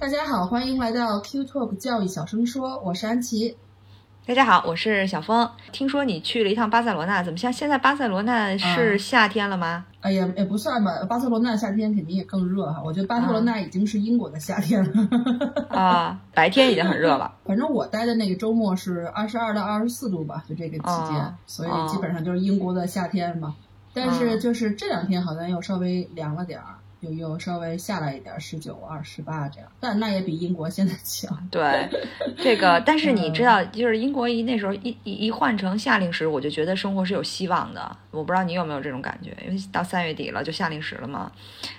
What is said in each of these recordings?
大家好，欢迎来到 Q Talk 教育小声说，我是安琪。大家好，我是小峰。听说你去了一趟巴塞罗那，怎么像现在巴塞罗那是夏天了吗？哎呀，也不算吧，巴塞罗那夏天肯定也更热哈。我觉得巴塞罗那已经是英国的夏天了。啊，白天已经很热了。反正我待的那个周末是二十二到二十四度吧，就这个期间，所以基本上就是英国的夏天嘛。但是就是这两天好像又稍微凉了点儿。又又稍微下来一点，十九、二十八这样，但那也比英国现在强。对，这个，但是你知道，就是英国一那时候一一一换成夏令时，我就觉得生活是有希望的。我不知道你有没有这种感觉，因为到三月底了，就夏令时了嘛，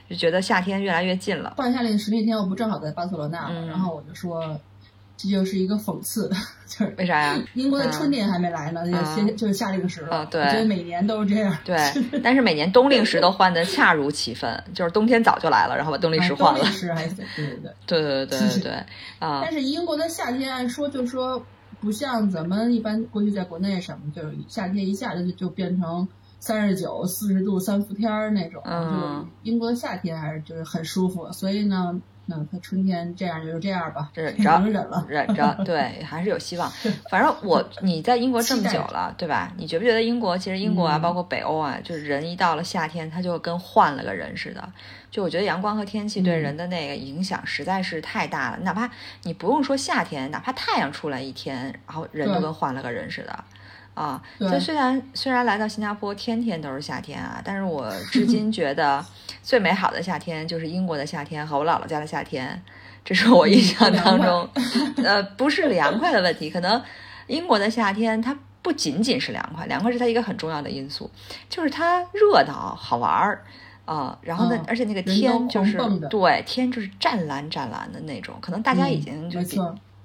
就觉得夏天越来越近了。换夏令时那天，我不正好在巴塞罗那嘛，然后我就说。这就是一个讽刺，就是为啥呀？英国的春天还没来呢，就先就是夏令时了。对，我觉得每年都是这样。对，但是每年冬令时都换的恰如其分，就是冬天早就来了，然后把冬令时换了。冬令时还行，对对对对对 啊！但是英国的夏天按说就说不像咱们一般过去在国内什么，就是夏天一下子就就变成三十九、四十度三伏天儿那种。嗯。英国的夏天还是就是很舒服，所以呢。那它春天这样就这样吧，忍着忍了，忍着，对，还是有希望。反正我 你在英国这么久了，对吧？你觉不觉得英国其实英国啊，包括北欧啊，就是人一到了夏天，他就跟换了个人似的。就我觉得阳光和天气对人的那个影响实在是太大了。哪怕你不用说夏天，哪怕太阳出来一天，然后人就跟换了个人似的。啊，所以虽然虽然来到新加坡天天都是夏天啊，但是我至今觉得 最美好的夏天就是英国的夏天和我姥姥家的夏天，这是我印象当中，呃，不是凉快的问题，可能英国的夏天它不仅仅是凉快，凉快是它一个很重要的因素，就是它热闹好玩儿啊，然后呢，而且那个天就是对天就是湛蓝湛蓝的那种，可能大家已经就。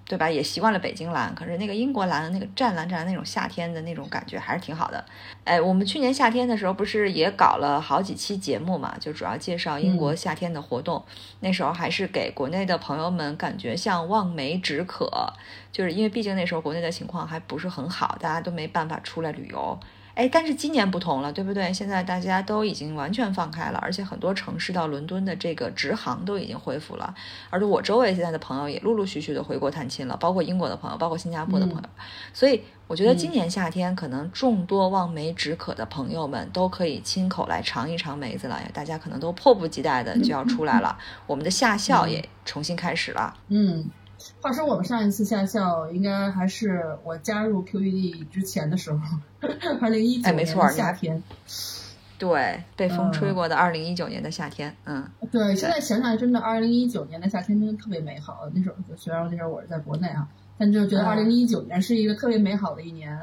对吧？也习惯了北京蓝，可是那个英国蓝的那个湛蓝湛蓝那种夏天的那种感觉还是挺好的。哎，我们去年夏天的时候不是也搞了好几期节目嘛？就主要介绍英国夏天的活动。那时候还是给国内的朋友们感觉像望梅止渴，就是因为毕竟那时候国内的情况还不是很好，大家都没办法出来旅游。哎，但是今年不同了，对不对？现在大家都已经完全放开了，而且很多城市到伦敦的这个直航都已经恢复了。而且我周围现在的朋友也陆陆续续的回国探亲了，包括英国的朋友，包括新加坡的朋友。所以我觉得今年夏天可能众多望梅止渴的朋友们都可以亲口来尝一尝梅子了。大家可能都迫不及待的就要出来了，我们的夏校也重新开始了。嗯。话说我们上一次下校应该还是我加入 QED 之前的时候，二零一九年的夏天。对，被风吹过的二零一九年的夏天，嗯。对，现在想想，真的二零一九年的夏天真的特别美好。那时候虽然那时候我是在国内啊，但就觉得二零一九年是一个特别美好的一年。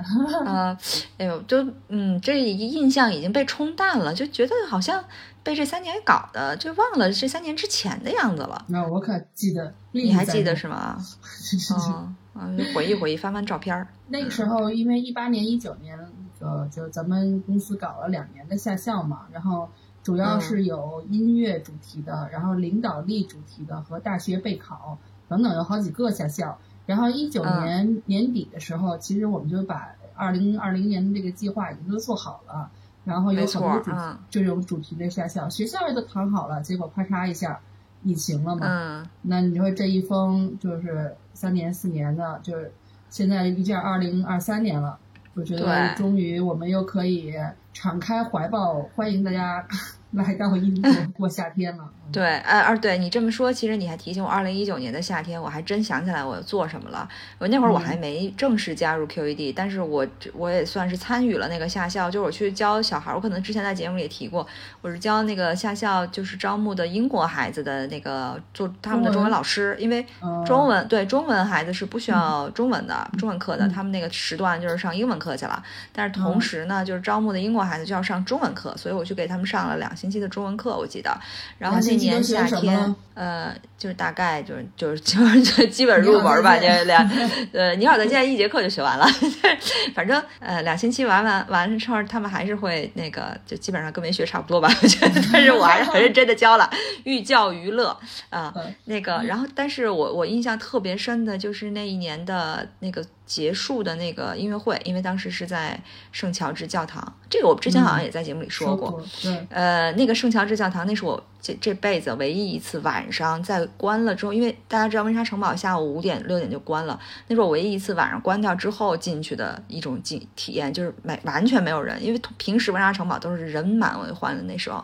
啊，哎呦，就嗯，这印象已经被冲淡了，就觉得好像。被这三年搞的，就忘了这三年之前的样子了。那我可记得，你还记得是吗？嗯，回忆回忆，翻翻照片儿。那个时候，因为一八年、一九年，呃，就咱们公司搞了两年的夏校嘛，然后主要是有音乐主题的，然后领导力主题的和大学备考等等，有好几个夏校。然后一九年年底的时候，其实我们就把二零二零年的这个计划已经都做好了。然后有很多主这种主题的下校，学校也都谈好了，结果啪嚓一下，疫情了嘛。嗯。那你说这一封就是三年四年的，就是现在一件二零二三年了，我觉得终于我们又可以敞开怀抱欢迎大家。来到英国过夏天了，对，呃，二对你这么说，其实你还提醒我，二零一九年的夏天，我还真想起来我做什么了。我那会儿我还没正式加入 QED，但是我我也算是参与了那个夏校，就是我去教小孩。我可能之前在节目里也提过，我是教那个夏校，就是招募的英国孩子的那个做他们的中文老师，因为中文对中文孩子是不需要中文的中文课的，他们那个时段就是上英文课去了。但是同时呢，就是招募的英国孩子就要上中文课，所以我去给他们上了两。星期的中文课我记得，然后那年夏天，呃，就是大概就是就是就是基本入门吧，这两 呃，你好再见一节课就学完了，反正呃两星期完完完了之后，他们还是会那个就基本上跟没学差不多吧，我觉得，但是我还是很认真的教了，寓教于乐啊，那个，然后但是我我印象特别深的就是那一年的那个。结束的那个音乐会，因为当时是在圣乔治教堂，这个我之前好像也在节目里说过。对，呃，那个圣乔治教堂，那是我这这辈子唯一一次晚上在关了之后，因为大家知道温莎城堡下午五点六点就关了，那是我唯一一次晚上关掉之后进去的一种体体验，就是没完全没有人，因为平时温莎城堡都是人满为患的那时候。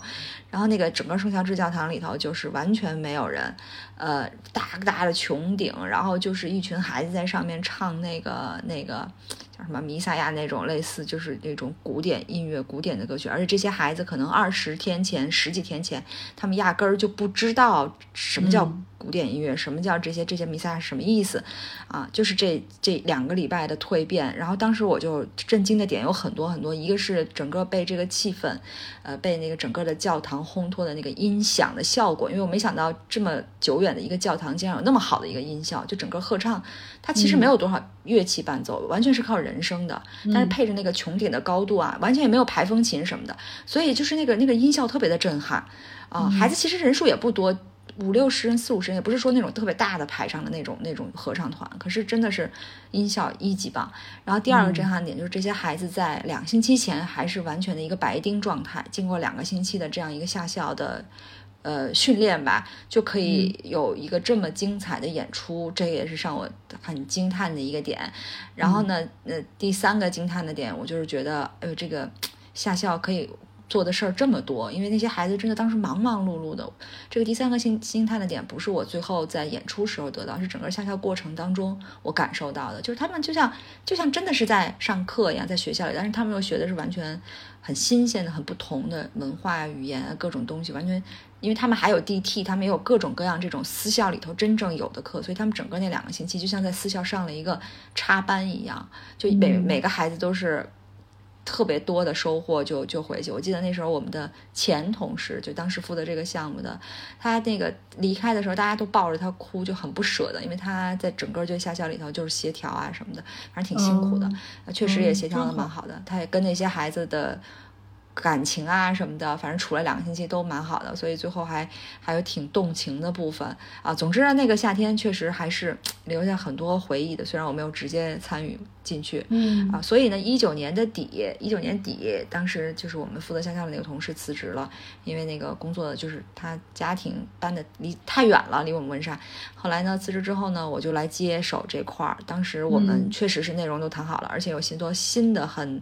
然后那个整个圣乔治教堂里头就是完全没有人，呃，大大的穹顶，然后就是一群孩子在上面唱那个那个叫什么弥撒亚那种类似就是那种古典音乐、古典的歌曲，而且这些孩子可能二十天前、十几天前，他们压根儿就不知道什么叫。古典音乐，什么叫这些这些弥撒是什么意思？啊，就是这这两个礼拜的蜕变。然后当时我就震惊的点有很多很多，一个是整个被这个气氛，呃，被那个整个的教堂烘托的那个音响的效果，因为我没想到这么久远的一个教堂竟然有那么好的一个音效，就整个合唱，它其实没有多少乐器伴奏，完全是靠人声的，但是配着那个穹顶的高度啊，完全也没有排风琴什么的，所以就是那个那个音效特别的震撼啊。孩子其实人数也不多。五六十人、四五十人，也不是说那种特别大的排场的那种那种合唱团，可是真的是音效一级棒。然后第二个震撼点就是这些孩子在两星期前还是完全的一个白丁状态，经过两个星期的这样一个下校的呃训练吧，就可以有一个这么精彩的演出，这也是让我很惊叹的一个点。然后呢，呃，第三个惊叹的点，我就是觉得，哎呦，这个下校可以。做的事儿这么多，因为那些孩子真的当时忙忙碌碌的。这个第三个心心态的点，不是我最后在演出时候得到，是整个下校过程当中我感受到的，就是他们就像就像真的是在上课一样，在学校里，但是他们又学的是完全很新鲜的、很不同的文化、语言各种东西，完全，因为他们还有 DT，他们也有各种各样这种私校里头真正有的课，所以他们整个那两个星期就像在私校上了一个插班一样，就每每个孩子都是。特别多的收获就就回去。我记得那时候我们的前同事，就当时负责这个项目的，他那个离开的时候，大家都抱着他哭，就很不舍的，因为他在整个就下校里头就是协调啊什么的，反正挺辛苦的。确实也协调的蛮好的，他也跟那些孩子的。感情啊什么的，反正处了两个星期都蛮好的，所以最后还还有挺动情的部分啊。总之呢，那个夏天确实还是 留下很多回忆的，虽然我没有直接参与进去，嗯啊，所以呢，一九年的底，一九年底，当时就是我们负责下校的那个同事辞职了，因为那个工作就是他家庭搬的离太远了，离我们温莎。后来呢，辞职之后呢，我就来接手这块儿。当时我们确实是内容都谈好了，而且有许多新的很。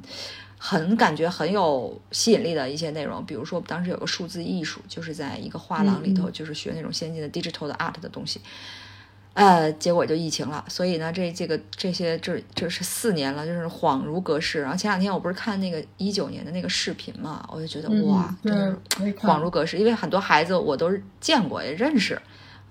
很感觉很有吸引力的一些内容，比如说当时有个数字艺术，就是在一个画廊里头，就是学那种先进的 digital 的 art 的东西，呃，结果就疫情了，所以呢，这这个这些这这是四年了，就是恍如隔世。然后前两天我不是看那个一九年的那个视频嘛，我就觉得哇，真是恍如隔世，因为很多孩子我都见过也认识，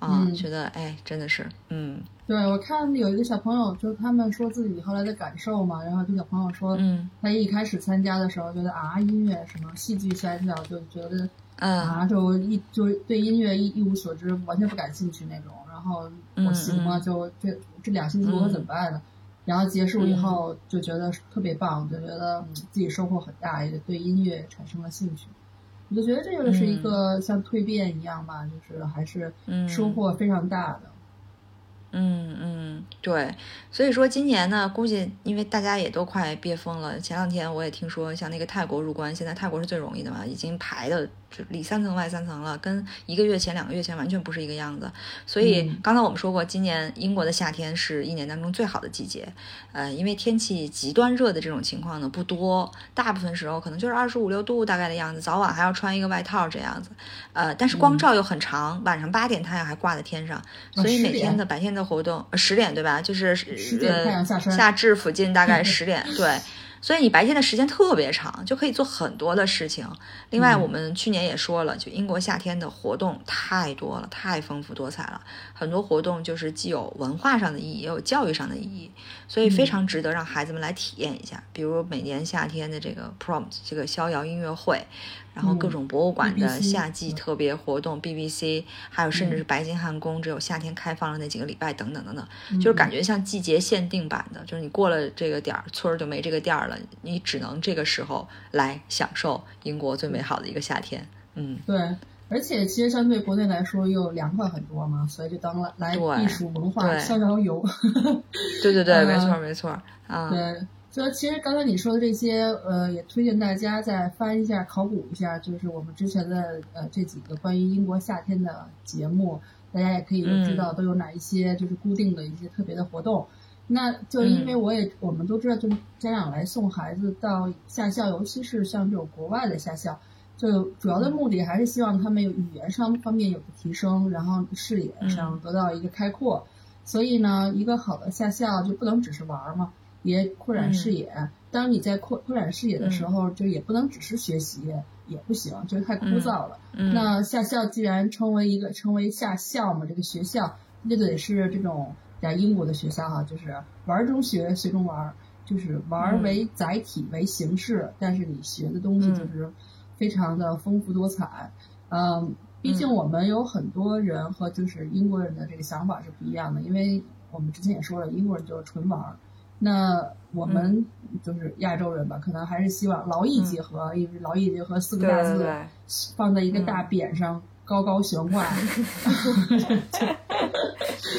啊，觉得哎，真的是，嗯。对，我看有一个小朋友，就他们说自己后来的感受嘛，然后这小朋友说，他一开始参加的时候觉得啊，音乐什么戏剧三角，就觉得啊，就一就对音乐一一无所知，完全不感兴趣那种。然后我行吗？就这这两星期我怎么办呢？然后结束以后就觉得特别棒，就觉得自己收获很大，也对音乐产生了兴趣。我就觉得这就是一个像蜕变一样吧，就是还是收获非常大的。嗯嗯，对，所以说今年呢，估计因为大家也都快憋疯了。前两天我也听说，像那个泰国入关，现在泰国是最容易的嘛，已经排的。里三层外三层了，跟一个月前、两个月前完全不是一个样子。所以刚才我们说过，今年英国的夏天是一年当中最好的季节。呃，因为天气极端热的这种情况呢不多，大部分时候可能就是二十五六度大概的样子，早晚还要穿一个外套这样子。呃，但是光照又很长，晚上八点太阳还挂在天上，所以每天的白天的活动十点对吧？就是呃夏至附近大概十点对。所以你白天的时间特别长，就可以做很多的事情。另外，我们去年也说了，就英国夏天的活动太多了，太丰富多彩了。很多活动就是既有文化上的意义，也有教育上的意义，所以非常值得让孩子们来体验一下。比如每年夏天的这个 Prom，这个逍遥音乐会。然后各种博物馆的夏季特别活动，BBC，还有甚至是白金汉宫，只有夏天开放了那几个礼拜，等等等等，就是感觉像季节限定版的，就是你过了这个点儿，村儿就没这个店儿了，你只能这个时候来享受英国最美好的一个夏天。嗯，对，而且其实相对国内来说又凉快很多嘛，所以就当来来对避暑文化对。逍遥游。对对对，呃没错没错啊，对，所以其实刚才你说的这些，呃，也推荐大家再翻一下、考古一下，就是我们之前的呃这几个关于英国夏天的节目，大家也可以知道都有哪一些就是固定的一些特别的活动。那就因为我也、我们都知道，就是家长来送孩子到夏校，尤其是像这种国外的夏校，就主要的目的还是希望他们有语言上方面有个提升，然后视野上得到一个开阔。所以呢，一个好的夏校就不能只是玩儿嘛，也扩展视野。当你在扩扩展视野的时候，就也不能只是学习，也不行，这太枯燥了。嗯那夏校既然成为一个成为夏校嘛，这个学校那就得是这种在英国的学校哈，就是玩中学，学中玩儿，就是玩儿为载体、为形式，但是你学的东西就是非常的丰富多彩。嗯，毕竟我们有很多人和就是英国人的这个想法是不一样的，因为我们之前也说了，英国人就是纯玩儿。那我们就是亚洲人吧，可能还是希望劳逸结合，因为劳逸结合四个大字放在一个大匾上，高高悬挂。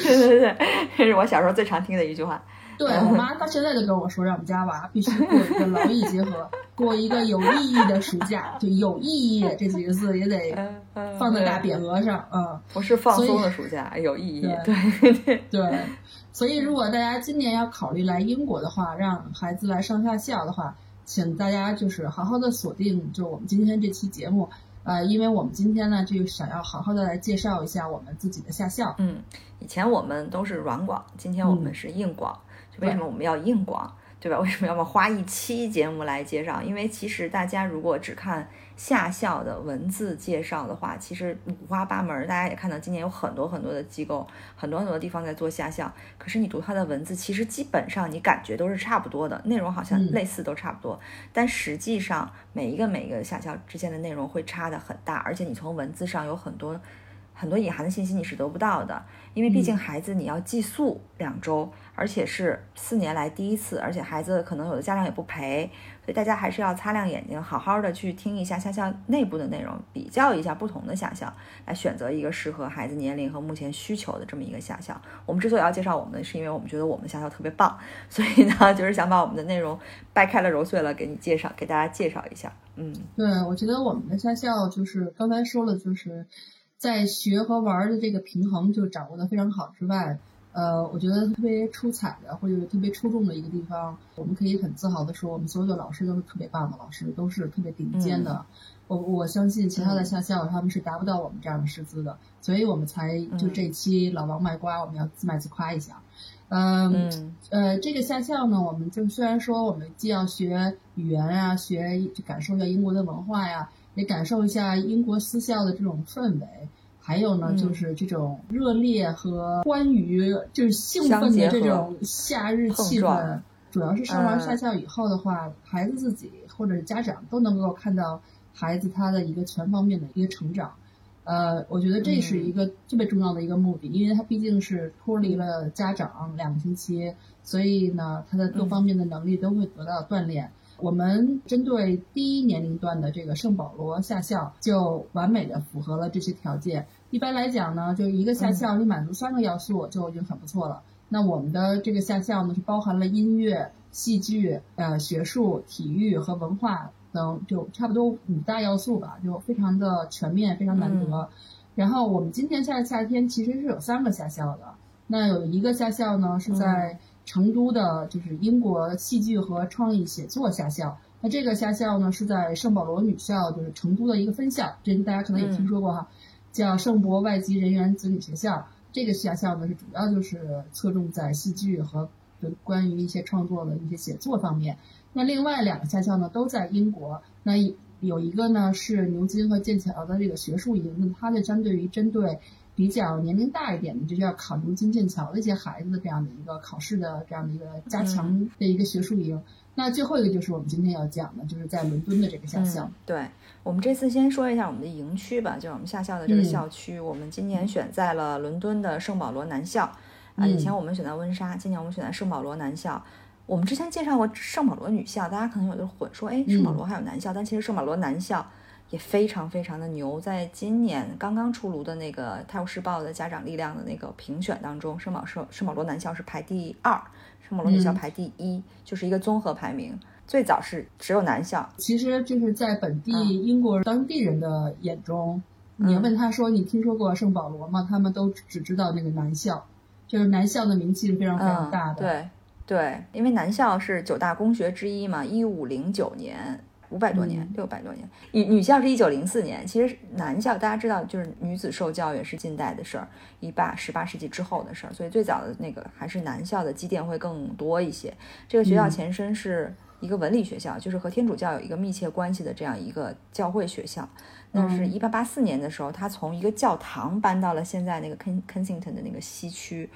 对对对，这是我小时候最常听的一句话。对 我妈到现在都跟我说，让我们家娃必须过一个劳逸结合，过一个有意义的暑假。就有意义 这几个字也得放在大匾额上，嗯。不是放松的暑假，有意义。对对对对，所以如果大家今年要考虑来英国的话，让孩子来上下校的话，请大家就是好好的锁定，就我们今天这期节目，呃，因为我们今天呢就想要好好的来介绍一下我们自己的下校。嗯，以前我们都是软广，今天我们嗯是硬广。就为什么我们要硬广，对吧？为什么要么花一期节目来介绍？因为其实大家如果只看夏校的文字介绍的话，其实五花八门。大家也看到今年有很多很多的机构，很多很多地方在做夏校。可是你读它的文字，其实基本上你感觉都是差不多的，内容好像嗯类似都差不多，但实际上每一个每一个夏校之间的内容会差的很大，而且你从文字上有很多。很多隐含的信息你是得不到的，因为毕竟孩子你要寄宿两周，而且是四年来第一次，而且孩子可能有的家长也不陪，所以大家还是要擦亮眼睛，好好的去听一下夏校内部的内容，比较一下不同的夏校，来选择一个适合孩子年龄和目前需求的这么一个夏校。我们之所以要介绍我们，是因为我们觉得我们的夏校特别棒，所以呢，就是想把我们的内容掰开了揉碎了给你介绍，给大家介绍一下。嗯对，我觉得我们的夏校就是刚才说了，就是在学和玩的这个平衡就掌握的非常好之外，呃，我觉得特别出彩的或者特别出众的一个地方，我们可以很自豪的说，我们所有的老师都是特别棒的老师，都是特别顶尖的。我我相信其他的夏校他们是达不到我们这样的师资的，所以我们才就这期老王卖瓜，我们要自卖自夸一下。嗯嗯呃，这个夏校呢，我们就虽然说我们既要学语言啊，学感受一下英国的文化呀，也感受一下英国私校的这种氛围，还有呢，嗯就是这种热烈和欢愉，就是兴奋的这种夏日气氛。主要是上完嗯夏校以后的话，孩子自己或者家长都能够看到孩子他的一个全方面的一个成长。呃，我觉得这是一个特别重要的一个目的，因为他毕竟是脱离了家长两个星期，所以呢，他的各方面的能力都会得到锻炼。我们针对低年龄段的这个圣保罗夏校，就完美的符合了这些条件。一般来讲呢，就一个下校你满足三个要素就已经很不错了。那我们的这个下校呢，是包含了音乐、戏剧、呃学术、体育和文化等，就差不多五大要素吧，就非常的全面，非常难得。然后我们今年夏夏天其实是有三个下校的，那有一个下校呢是在成都的，就是英国戏剧和创意写作下校。那这个下校呢是在圣保罗女校，就是成都的一个分校，这大家可能也听说过哈，叫圣博外籍人员子女学校。这个学校呢是主要就是侧重在戏剧和关于一些创作的一些写作方面。那另外两个学校呢都在英国，那有一个呢是牛津和剑桥的这个学术营，那它就相对于针对比较年龄大一点的，就是要考牛津、剑桥的一些孩子的这样的一个考试的这样的一个加强的一个学术营。那最后一个就是我们今天要讲的，就是在伦敦的这个校校。对我们这次先说一下我们的营区吧，就是我们下校的这个校区。我们今年选在了伦敦的圣保罗南校啊，以前我们选在温莎，今年我们选在圣保罗南校。我们之前介绍过圣保罗女校，大家可能有的混说，哎，圣保罗还有男校，但其实圣保罗男校也非常非常的牛。在今年刚刚出炉的那个《泰晤士报》的家长力量的那个评选当中，圣保圣圣保罗男校是排第二。圣保罗女校排第一，就是一个综合排名。最早是只有男校，其实就是在本地英国当地人的眼中，你问他说你听说过圣保罗吗？他们都只知道那个男校，就是男校的名气是非常非常大的。对对，因为男校是九大公学之一嘛，一五零九年。五百多年，六百多年。女女校是一九零四年，其实男校大家知道，就是女子受教育是近代的事儿，一八十八世纪之后的事儿，所以最早的那个还是男校的积淀会更多一些。这个学校前身是一个文理学校，就是和天主教有一个密切关系的这样一个教会学校。那是一八八四年的时候，他从一个教堂搬到了现在那个 Ken Kensington 的那个西区。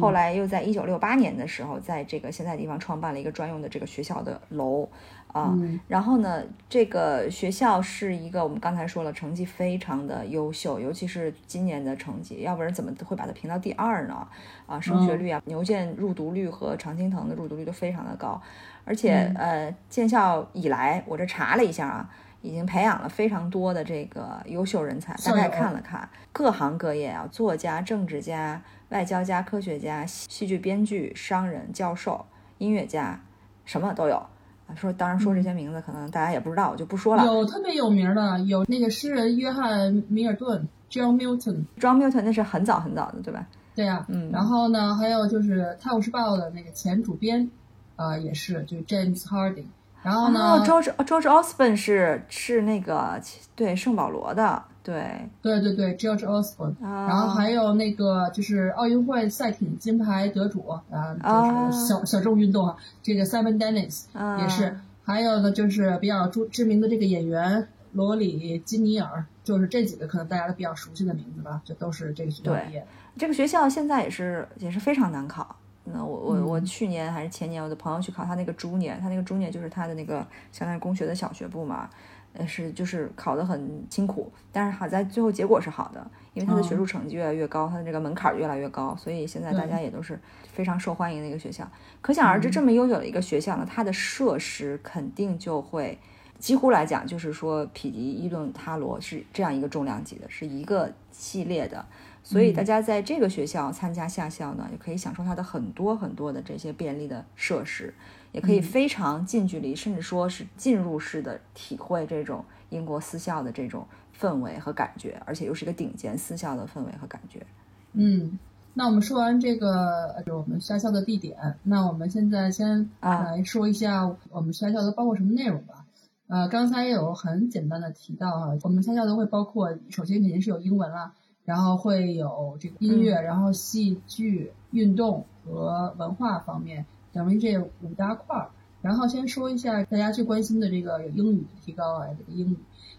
后来又在一九六八年的时候，在这个现在地方创办了一个专用的这个学校的楼啊。然后呢，这个学校是一个我们刚才说了，成绩非常的优秀，尤其是今年的成绩，要不然怎么会把它评到第二呢？啊，升学率啊，牛剑入读率和常青藤的入读率都非常的高。而且呃，建校以来，我这查了一下啊，已经培养了非常多的这个优秀人才。大概看了看，各行各业啊，作家、政治家。外交家、科学家、戏剧编剧、商人、教授、音乐家，什么都有啊。说当然说这些名字可能大家也不知道，我就不说了。有特别有名的，有那个诗人约翰米尔顿 （John Milton）。John Milton 那是很早很早的，对吧？对呀，嗯。然后呢，还有就是《泰晤士报》的那个前主编，呃，也是，就是 James Harding。然后呢，George George Osborne 是是那个对圣保罗的。对对对对，George Osborne，然后还有那个就是奥运会赛艇金牌得主啊，就是小小众运动啊，这个 Simon Dennis 也是，还有呢就是比较著知名的这个演员罗里金尼尔，就是这几个可能大家都比较熟悉的名字吧，这都是这个学校毕业。这个学校现在也是也是非常难考。那我我我去年还是前年，我的朋友去考他那个猪年，他那个猪年就是他的那个相当于工学的小学部嘛。呃，是就是考得很辛苦，但是好在最后结果是好的，因为他的学术成绩越来越高，他的这个门槛越来越高，所以现在大家也都是非常受欢迎的一个学校。可想而知，这么优秀的一个学校呢，它的设施肯定就会几乎来讲，就是说匹敌伊顿哈罗是这样一个重量级的，是一个系列的。所以大家在这个学校参加夏校呢，也可以享受它的很多很多的这些便利的设施。也可以非常近距离，甚至说是进入式的体会这种英国私校的这种氛围和感觉，而且又是一个顶尖私校的氛围和感觉。嗯，那我们说完这个，就我们夏校的地点，那我们现在先来说一下我们夏校都包括什么内容吧。呃，刚才也有很简单的提到哈，我们夏校都会包括，首先肯定是有英文啦，然后会有这个音乐，然后戏剧、运动和文化方面。等于这五大块儿，然后先说一下大家最关心的这个英语提高啊，这个英语，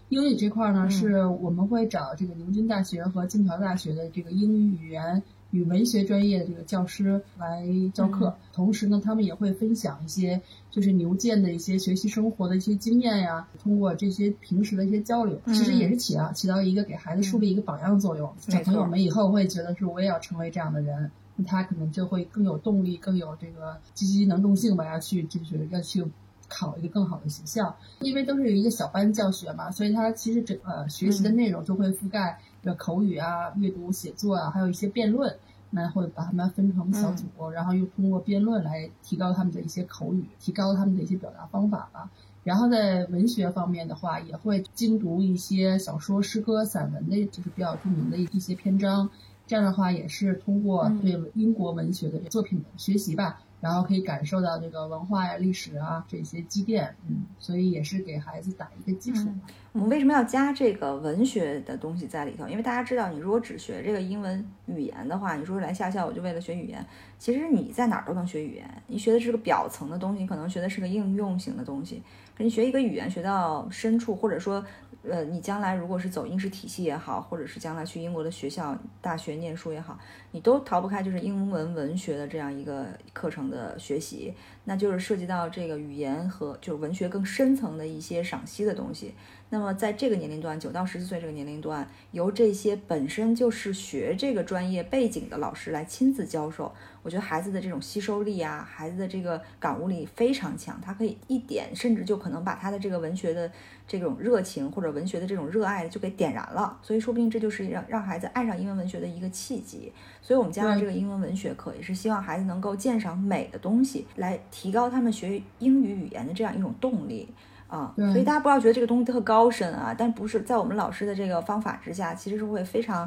英语这块儿呢，是我们会找这个牛津大学和剑桥大学的这个英语语言与文学专业的这个教师来教课，同时呢，他们也会分享一些就是牛剑的一些学习生活的一些经验呀，通过这些平时的一些交流，其实也是起啊起到一个给孩子树立一个榜样作用，小朋友们以后会觉得是我也要成为这样的人。他可能就会更有动力，更有这个积极能动性吧，要去就是要去考一个更好的学校。因为都是有一个小班教学嘛，所以他其实整呃学习的内容就会覆盖的口语啊、阅读、写作啊，还有一些辩论。那会把他们分成小组，然后又通过辩论来提高他们的一些口语，提高他们的一些表达方法吧。然后在文学方面的话，也会精读一些小说、诗歌、散文的，就是比较著名的一些篇章。这样的话也是通过对英国文学的作品的学习吧，然后可以感受到这个文化呀、历史啊这些积淀，嗯，所以也是给孩子打一个基础。我们为什么要加这个文学的东西在里头？因为大家知道，你如果只学这个英文语言的话，你说来下校我就为了学语言，其实你在哪儿都能学语言。你学的是个表层的东西，你可能学的是个应用型的东西。可你学一个语言学到深处，或者说呃，你将来如果是走英式体系也好，或者是将来去英国的学校、大学念书也好，你都逃不开就是英文文学的这样一个课程的学习，那就是涉及到这个语言和就是文学更深层的一些赏析的东西。那么在这个年龄段，九到十四岁这个年龄段，由这些本身就是学这个专业背景的老师来亲自教授。我觉得孩子的这种吸收力啊，孩子的这个感悟力非常强，他可以一点，甚至就可能把他的这个文学的这种热情或者文学的这种热爱就给点燃了。所以说不定这就是让让孩子爱上英文文学的一个契机。所以我们加上这个英文文学课，也是希望孩子能够鉴赏美的东西，来提高他们学英语语言的这样一种动力啊。所以大家不要觉得这个东西特高深啊，但不是在我们老师的这个方法之下，其实是会非常，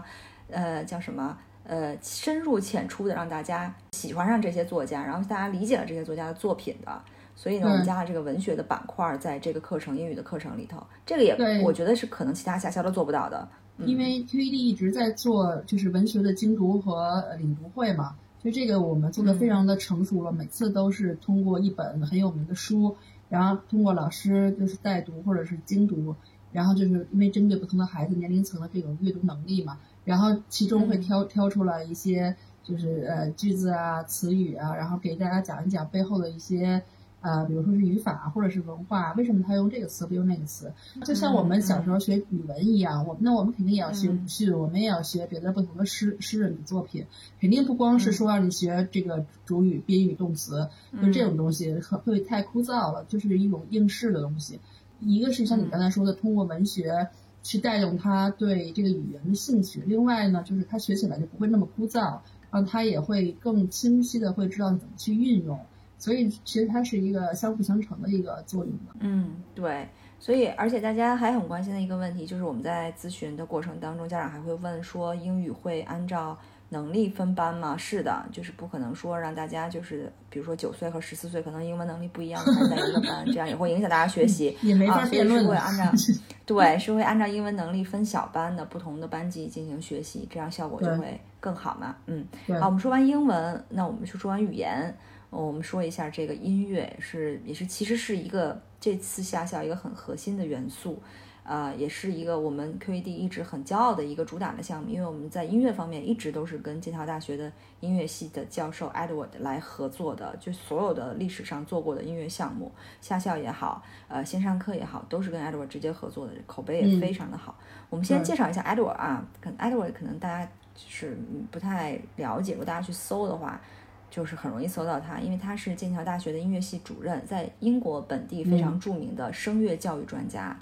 呃，叫什么？呃，深入浅出的让大家喜欢上这些作家，然后大家理解了这些作家的作品的，所以呢，我们加了这个文学的板块在这个课程英语的课程里头，这个也我觉得是可能其他学校都做不到的。因为 QED 一直在做就是文学的精读和领读会嘛，所以这个我们做的非常的成熟了，每次都是通过一本很有名的书，然后通过老师就是带读或者是精读，然后就是因为针对不同的孩子年龄层的这种阅读能力嘛。然后其中会挑挑出来一些，就是呃句子啊、词语啊，然后给大家讲一讲背后的一些，呃，比如说是语法或者是文化，为什么他用这个词不用那个词？就像我们小时候学语文一样，我那我们肯定也要学鲁迅，我们也要学别的不同的诗诗人的作品，肯定不光是说让你学这个主语、宾语、动词，就这种东西会太枯燥了，就是一种应试的东西。一个是像你刚才说的，通过文学。去带动他对这个语言的兴趣。另外呢，就是他学起来就不会那么枯燥，然后他也会更清晰的会知道怎么去运用。所以其实它是一个相辅相成的一个作用的。嗯，对。所以而且大家还很关心的一个问题，就是我们在咨询的过程当中，家长还会问说，英语会按照。能力分班吗？是的，就是不可能说让大家就是，比如说九岁和十四岁可能英文能力不一样，在一个班，这样也会影响大家学习。也没法辩论。是会按照，对，是会按照英文能力分小班的不同的班级进行学习，这样效果就会更好嘛。嗯，好，我们说完英文，那我们就说完语言，我们说一下这个音乐是也是其实是一个这次下校一个很核心的元素。呃，也是一个我们 QED 一直很骄傲的一个主打的项目，因为我们在音乐方面一直都是跟剑桥大学的音乐系的教授 Edward 来合作的，就所有的历史上做过的音乐项目，下校也好，呃，线上课也好，都是跟 Edward 直接合作的，口碑也非常的好。我们先介绍一下 Edward 啊，可能 Edward 可能大家就是不太了解，如果大家去搜的话，就是很容易搜到他，因为他是剑桥大学的音乐系主任，在英国本地非常著名的声乐教育专家。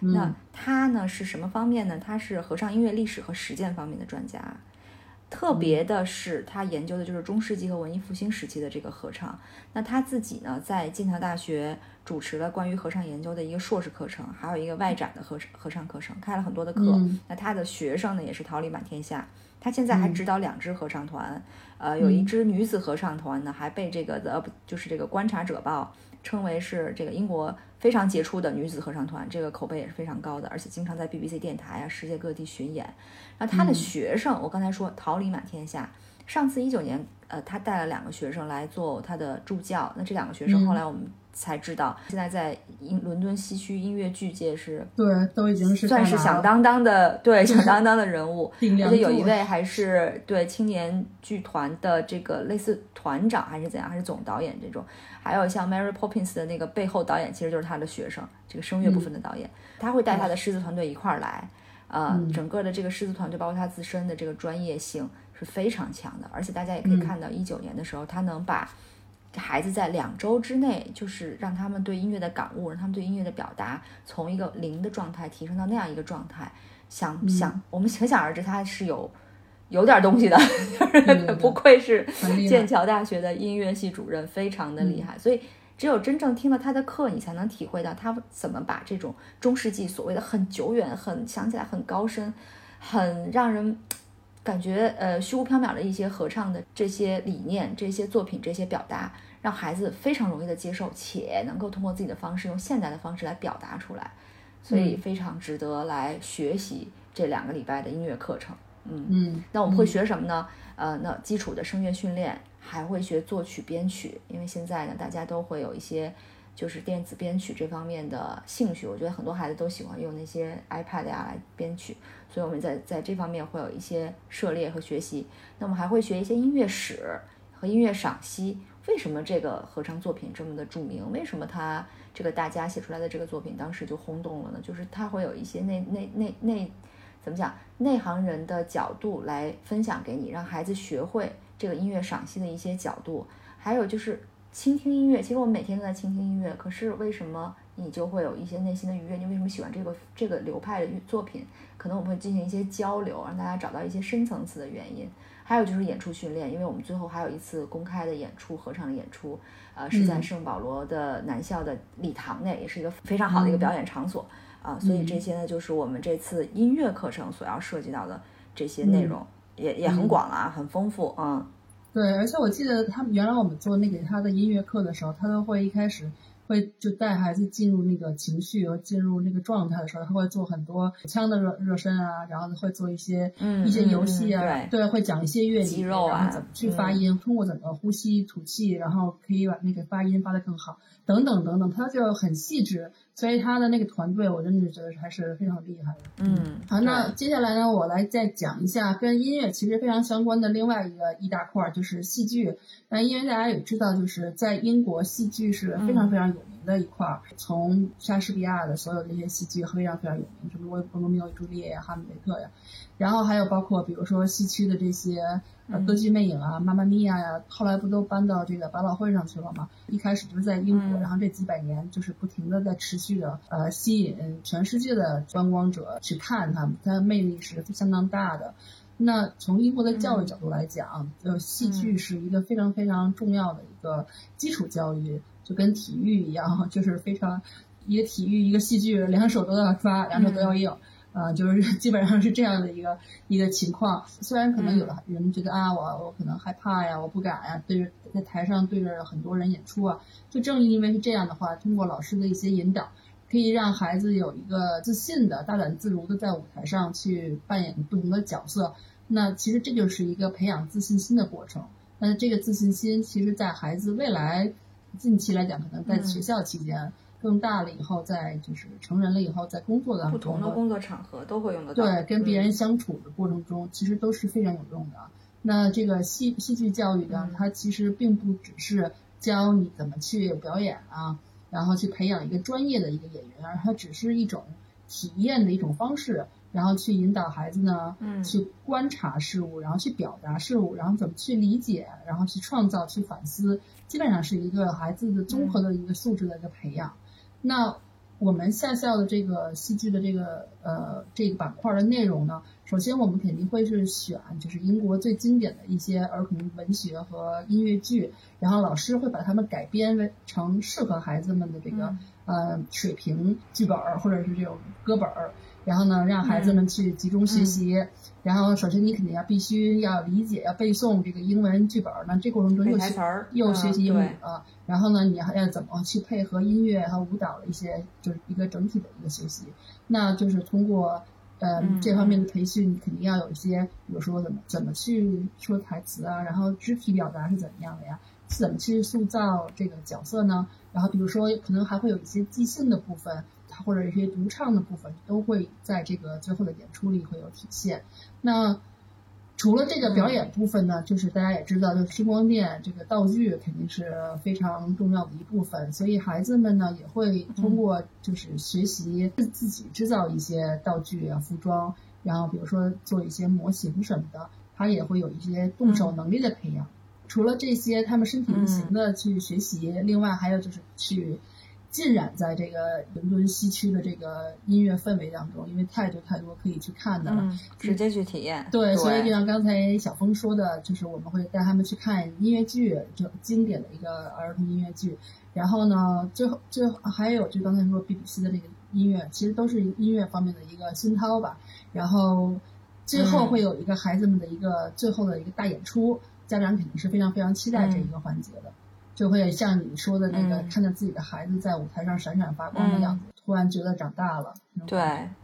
那他呢是什么方面呢？他是合唱音乐历史和实践方面的专家，特别的是他研究的就是中世纪和文艺复兴时期的这个合唱。那他自己呢在剑桥大学主持了关于合唱研究的一个硕士课程，还有一个外展的合合唱课程，开了很多的课。那他的学生呢也是桃李满天下。他现在还指导两支合唱团，呃，有一支女子合唱团呢还被这个的就是这个观察者报称为是这个英国。非常杰出的女子合唱团，这个口碑也是非常高的，而且经常在 BBC 电台啊、世界各地巡演。那他的学生，我刚才说桃李满天下。上次一九年，呃，他带了两个学生来做他的助教。那这两个学生后来我们才知道，现在在英伦敦西区音乐剧界是，对，都已经是算是响当当的，对，响当当的人物。而且有一位还是对青年剧团的这个类似团长还是怎样，还是总导演这种。还有像 Mary Poppins 的那个背后导演，其实就是他的学生，这个声乐部分的导演，他会带他的狮子团队一块儿来，呃，整个的这个狮子团队包括他自身的这个专业性是非常强的，而且大家也可以看到，一九年的时候，他能把孩子在两周之内，就是让他们对音乐的感悟，让他们对音乐的表达，从一个零的状态提升到那样一个状态，想想我们可想而知，他是有。有点东西的，不愧是剑桥大学的音乐系主任，非常的厉害。所以，只有真正听了他的课，你才能体会到他怎么把这种中世纪所谓的很久远、很想起来很高深、很让人感觉呃虚无缥缈的一些合唱的这些理念、这些作品、这些表达，让孩子非常容易的接受，且能够通过自己的方式，用现代的方式来表达出来。所以，非常值得来学习这两个礼拜的音乐课程。嗯嗯，那我们会学什么呢？呃，那基础的声乐训练，还会学作曲编曲，因为现在呢，大家都会有一些就是电子编曲这方面的兴趣。我觉得很多孩子都喜欢用那些 iPad 呀来编曲，所以我们在在这方面会有一些涉猎和学习。那我们还会学一些音乐史和音乐赏析。为什么这个合唱作品这么的著名？为什么他这个大家写出来的这个作品当时就轰动了呢？就是他会有一些内内内内怎么讲内行人的角度来分享给你，让孩子学会这个音乐赏析的一些角度。还有就是倾听音乐，其实我们每天都在倾听音乐，可是为什么你就会有一些内心的愉悦？你为什么喜欢这个这个流派的作品？可能我们会进行一些交流，让大家找到一些深层次的原因。还有就是演出训练，因为我们最后还有一次公开的演出，合唱的演出，呃，是在圣保罗的南校的礼堂内，也是一个非常好的一个表演场所啊。所以这些呢，就是我们这次音乐课程所要涉及到的这些内容，也也很广啊，很丰富啊。对，而且我记得他们原来我们做那个他的音乐课的时候，他都会一开始。会就带孩子进入那个情绪和进入那个状态的时候，他会做很多腔的热热身啊，然后会做一些一些游戏啊，对，会讲一些乐理，然后怎么去发音，通过怎么呼吸吐气，然后可以把那个发音发得更好，等等等等，他就很细致。所以他的那个团队，我真的觉得还是非常厉害的。嗯，好，那接下来呢，我来再讲一下跟音乐其实非常相关的另外一个一大块，就是戏剧。那因为大家也知道，就是在英国，戏剧是非常非常有名的一块儿。从莎士比亚的所有这些戏剧非常非常有名，什么罗罗密欧与朱丽叶呀、哈姆雷特呀，然后还有包括比如说西区的这些。呃，歌剧魅影啊，妈妈咪呀呀，后来不都搬到这个百老汇上去了吗？一开始就是在英国，然后这几百年就是不停的在持续的呃吸引全世界的观光者去看他们，它的魅力是相当大的。那从英国的教育角度来讲，呃，戏剧是一个非常非常重要的一个基础教育，就跟体育一样，就是非常一个体育一个戏剧，两手都要抓，两手都要硬。啊，就是 基本上是这样的一个一个情况。虽然可能有的人觉得啊，我我可能害怕呀，我不敢呀，对着在台上对着很多人演出啊。就正因为是这样的话，通过老师的一些引导，可以让孩子有一个自信的、大胆自如的在舞台上去扮演不同的角色。那其实这就是一个培养自信心的过程。那这个自信心，其实在孩子未来近期来讲，可能在学校期间。更大了以后，在就是成人了以后，在工作的不同的工作场合都会用得到。对，跟别人相处的过程中，其实都是非常有用的。那这个戏戏剧教育呢，它其实并不只是教你怎么去表演啊，然后去培养一个专业的一个演员，而它只是一种体验的一种方式，然后去引导孩子呢，嗯，去观察事物，然后去表达事物，然后怎么去理解，然后去创造，去反思，基本上是一个孩子的综合的一个素质的一个培养。那我们下校的这个戏剧的这个呃这个板块的内容呢，首先我们肯定会是选就是英国最经典的一些儿童文学和音乐剧，然后老师会把它们改编为成适合孩子们的这个呃水平剧本或者是这种歌本儿。然后呢，让孩子们去集中学习。然后，首先你肯定要必须要理解、要背诵这个英文剧本儿。那这过程中又学又学习英语啊。然后呢，你还要怎么去配合音乐和舞蹈的一些，就是一个整体的一个学习。那就是通过呃这方面的培训，你肯定要有一些，比如说怎么怎么去说台词啊，然后肢体表达是怎么样的呀？怎么去塑造这个角色呢？然后比如说可能还会有一些即兴的部分。或者一些独唱的部分都会在这个最后的演出里会有体现。那除了这个表演部分呢，就是大家也知道，就声光电这个道具肯定是非常重要的一部分。所以孩子们呢也会通过就是学习自己制造一些道具啊、服装，然后比如说做一些模型什么的，他也会有一些动手能力的培养。除了这些，他们身体力行的去学习，另外还有就是去。浸染在这个伦敦西区的这个音乐氛围当中，因为太多太多可以去看的了，直接去体验。对，所以就像刚才小峰说的，就是我们会带他们去看音乐剧，就经典的一个儿童音乐剧。然后呢，最后最后还有就刚才说 BBC 的这个音乐，其实都是音乐方面的一个熏陶吧。然后最后会有一个孩子们的一个最后的一个大演出，家长肯定是非常非常期待这一个环节的。就会像你说的那个，看着自己的孩子在舞台上闪闪发光的样子，突然觉得长大了。对，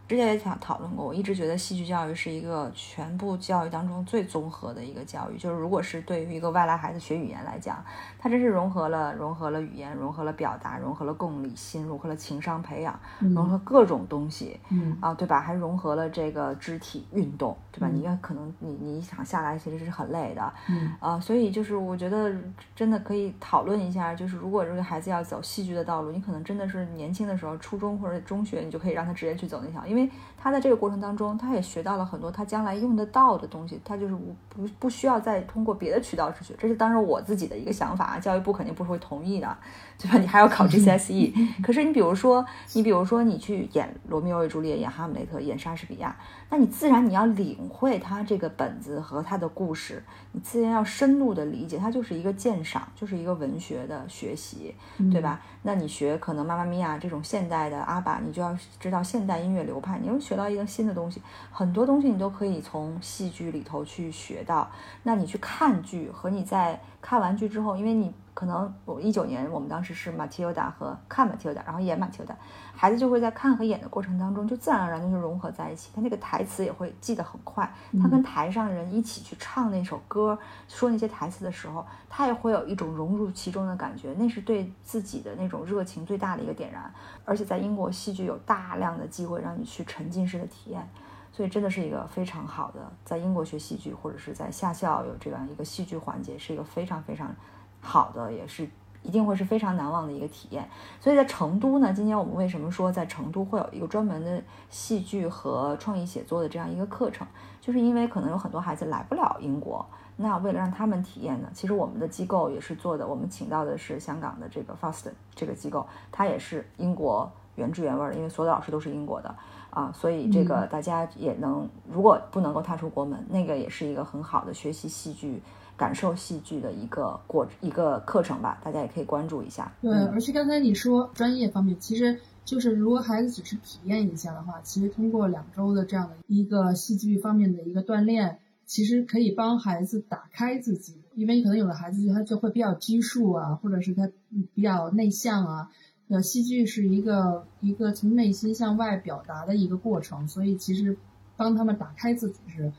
之前也想讨论过，我一直觉得戏剧教育是一个全部教育当中最综合的一个教育。就是如果是对于一个外来孩子学语言来讲，它真是融合了融合了语言，融合了表达，融合了共理心，融合了情商培养，融合各种东西，嗯啊，对吧？还融合了这个肢体运动，对吧？你要可能你你一场下来其实是很累的，嗯啊，所以就是我觉得真的可以讨论一下，就是如果这个孩子要走戏剧的道路，你可能真的是年轻的时候，初中或者中学，你就可以让他直接去走那条，因为他在这个过程当中，他也学到了很多他将来用得到的东西，他就是不不不需要再通过别的渠道去学，这是当然我自己的一个想法啊，教育部肯定不会同意的，对吧？你还要考 GCSE，可是你比如说，你比如说你去演罗密欧与朱丽叶，演哈姆雷特，演莎士比亚，那你自然你要领会他这个本子和他的故事，你自然要深入的理解，它就是一个鉴赏，就是一个文学的学习，对吧？那你学可能妈妈咪呀这种现代的阿爸，你就要知道现代音乐流派，你要学学到一个新的东西，很多东西你都可以从戏剧里头去学到。那你去看剧和你在看完剧之后，因为你可能我一九年我们当时是马提欧达和看马提欧达，然后演马提欧达，孩子就会在看和演的过程当中，就自然而然的就融合在一起，他那个台词也会记得很快。他跟台上人一起去唱那首歌，说那些台词的时候，他也会有一种融入其中的感觉，那是对自己的那种热情最大的一个点燃。而且在英国戏剧有大量的机会让你去沉浸式的体验。所以真的是一个非常好的，在英国学戏剧或者是在下校有这样一个戏剧环节，是一个非常非常好的，也是一定会是非常难忘的一个体验。所以在成都呢，今年我们为什么说在成都会有一个专门的戏剧和创意写作的这样一个课程，就是因为可能有很多孩子来不了英国，那为了让他们体验呢，其实我们的机构也是做的，我们请到的是香港的这个 FAST 这个机构，它也是英国原汁原味的，因为所有的老师都是英国的。啊，所以这个大家也能，如果不能够踏出国门，那个也是一个很好的学习戏剧、感受戏剧的一个过一个课程吧，大家也可以关注一下。对，而且刚才你说专业方面，其实就是如果孩子只是体验一下的话，其实通过两周的这样的一个戏剧方面的一个锻炼，其实可以帮孩子打开自己，因为可能有的孩子他就会比较拘束啊，或者是他比较内向啊。呃，戏剧是一个一个从内心向外表达的一个过程，所以其实帮他们打开自己是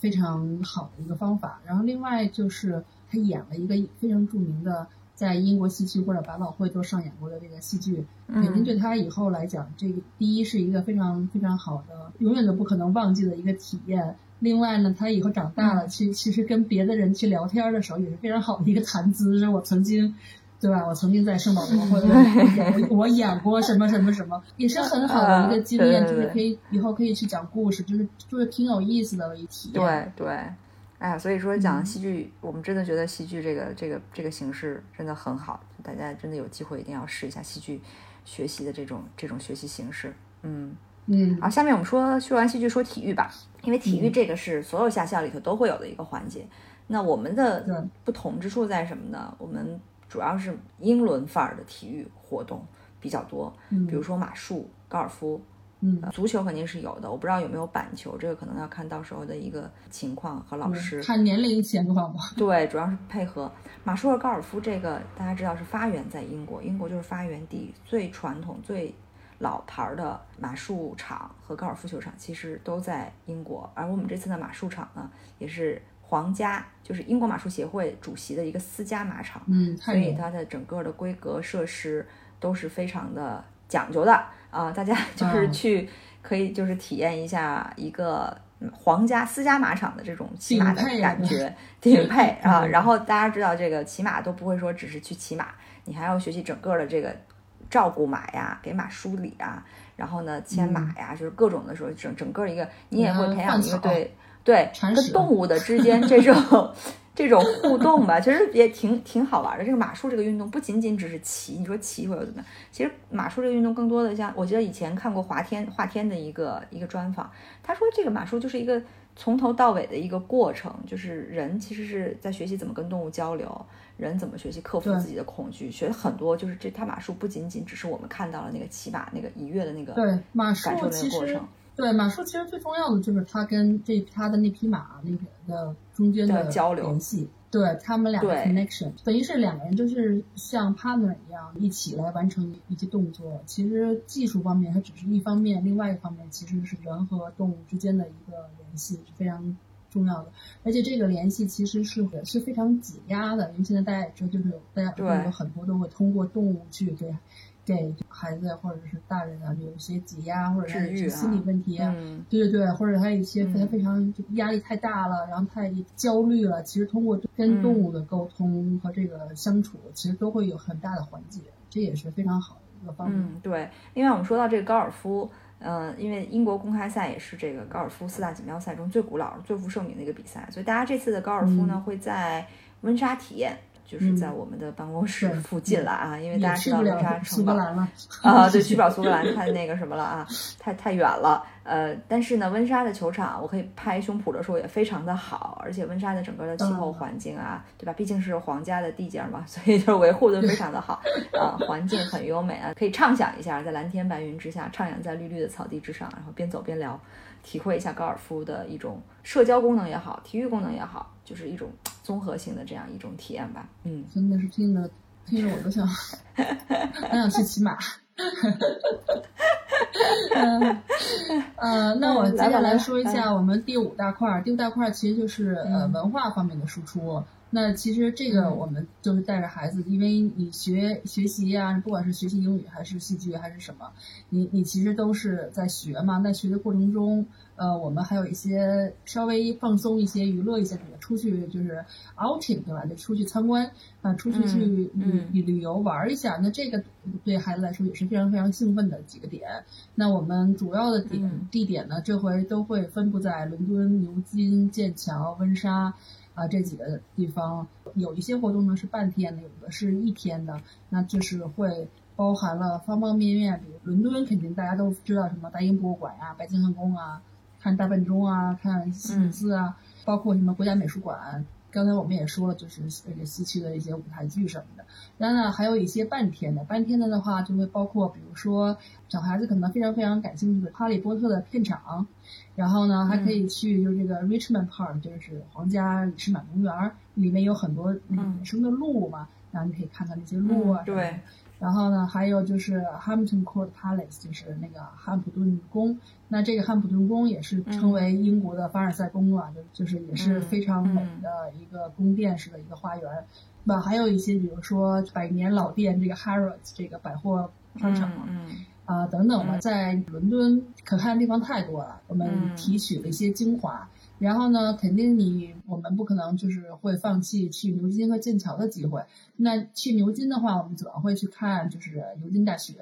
非常好的一个方法。然后另外就是他演了一个非常著名的，在英国戏剧或者百老汇都上演过的这个戏剧，肯定对他以后来讲，这个第一是一个非常非常好的，永远都不可能忘记的一个体验。另外呢，他以后长大了去，其实跟别的人去聊天的时候也是非常好的一个谈资。是我曾经。对吧？我曾经在圣保罗或者我，我演过什么什么什么，也是很好的一个经验，就是可以以后可以去讲故事，就是就是挺有意思的一体验。对对，哎呀，所以说讲戏剧，我们真的觉得戏剧这个这个这个形式真的很好，大家真的有机会一定要试一下戏剧学习的这种这种学习形式。嗯嗯。好，下面我们说说完戏剧，说体育吧，因为体育这个是所有下校里头都会有的一个环节。那我们的不同之处在什么呢？我们主要是英伦范儿的体育活动比较多，比如说马术、高尔夫，嗯，足球肯定是有的。我不知道有没有板球，这个可能要看到时候的一个情况和老师。看年龄情况吧。对，主要是配合马术和高尔夫。这个大家知道是发源在英国，英国就是发源地，最传统、最老牌的马术场和高尔夫球场其实都在英国。而我们这次的马术场呢，也是。皇家就是英国马术协会主席的一个私家马场，嗯，所以它的整个的规格设施都是非常的讲究的啊！大家就是去可以就是体验一下一个皇家私家马场的这种骑马的感觉，顶配 啊！然后大家知道这个骑马都不会说只是去骑马，你还要学习整个的这个照顾马呀，给马梳理啊，然后呢牵马呀，就是各种的时候整整个一个你也会培养一个对。对，跟动物的之间 这种这种互动吧，其实也挺挺好玩的。这个马术这个运动不仅仅只是骑，你说骑会有怎么样？其实马术这个运动更多的像，我记得以前看过华天华天的一个一个专访，他说这个马术就是一个从头到尾的一个过程，就是人其实是在学习怎么跟动物交流，人怎么学习克服自己的恐惧，学很多。就是这他马术不仅仅只是我们看到了那个骑马那个一跃的那个对马术感受那个过程。对马术其实最重要的就是他跟这他的那匹马那个的中间的交流联系，对他们俩的 connection，等于是两个人就是像 partner 一样一起来完成一些动作。其实技术方面它只是一方面，另外一方面其实是人和动物之间的一个联系是非常重要的。而且这个联系其实是是非常解压的，因为现在大家也知道，就是有大家有很多都会通过动物去给给孩子或者是大人啊有一些挤压或者是心理问题啊。嗯，对对对，或者还有一些嗯非常非常压力太大了，然后太焦虑了，其实通过跟动物的沟通和这个相处，其实都会有很大的缓解，这也是非常好的一个方面。嗯，对，因为我们说到这个高尔夫，嗯、因为英国公开赛也是这个高尔夫四大锦标赛中最古老、最负盛名的一个比赛，所以大家这次的高尔夫呢、嗯会在温莎体验。就是在嗯我们的办公室附近了啊，因为大家知道温莎城堡啊，对，去不了苏格兰，太那个什么了啊，太太远了。呃，但是呢，温莎的球场，我可以拍胸脯的说也非常的好，而且温莎的整个的气候嗯环境啊，对吧？毕竟是皇家的地界儿嘛，所以就是维护的非常的好，啊，环境很优美啊，可以畅想一下，在蓝天白云之下，徜徉在绿绿的草地之上，然后边走边聊，体会一下高尔夫的一种社交功能也好，体育功能也好，就是一种综合性的这样一种体验吧。嗯，真的是听着听着我都想 我想去骑马。嗯呃，那我接下来说一下我们第五大块儿。第五大块儿其实就是呃嗯文化方面的输出。那其实这个嗯我们就是带着孩子，因为你学学习呀、不管是学习英语还是戏剧还是什么，你你其实都是在学嘛。那学的过程中，呃，我们还有一些稍微放松一些、娱乐一些，比如出去就是 outing 对吧？就出去参观啊、出去去旅、嗯旅旅游玩一下。那这个对孩子来说也是非常非常兴奋的几个点。那我们主要的点、嗯地点呢，这回都会分布在伦敦、牛津、剑桥、温莎。啊，这几个地方有一些活动呢是半天的，有的是一天的，那就是会包含了方方面面。比如伦敦，肯定大家都知道什么大英博物馆呀、白金汉宫啊，看大笨钟啊，看西敏寺啊，包括什么国家美术馆。刚才我们也说了，就是这个西区的一些舞台剧什么的。当然呢，还有一些半天的，半天的的话就会包括，比如说小孩子可能非常非常感兴趣的《哈利波特》的片场，然后呢还可以去就是这个 Richmond Park，就是皇家里士满公园，里面有很多那个野生的鹿嘛，然后你可以看看那些鹿啊。嗯对。然后呢，还有就是 Hampton Court Palace，就是那个汉普顿宫。那这个汉普顿宫也是称为英国的凡尔赛宫啊，就就是也是非常美的一个宫殿式的一个花园。那、还有一些，比如说百年老店这个 Harrods 这个百货商场。嗯。啊、等等吧，在伦敦可看的地方太多了，我们嗯提取了一些精华。然后呢，肯定你我们不可能就是会放弃去牛津和剑桥的机会。那去牛津的话，我们主要会去看就是牛津大学。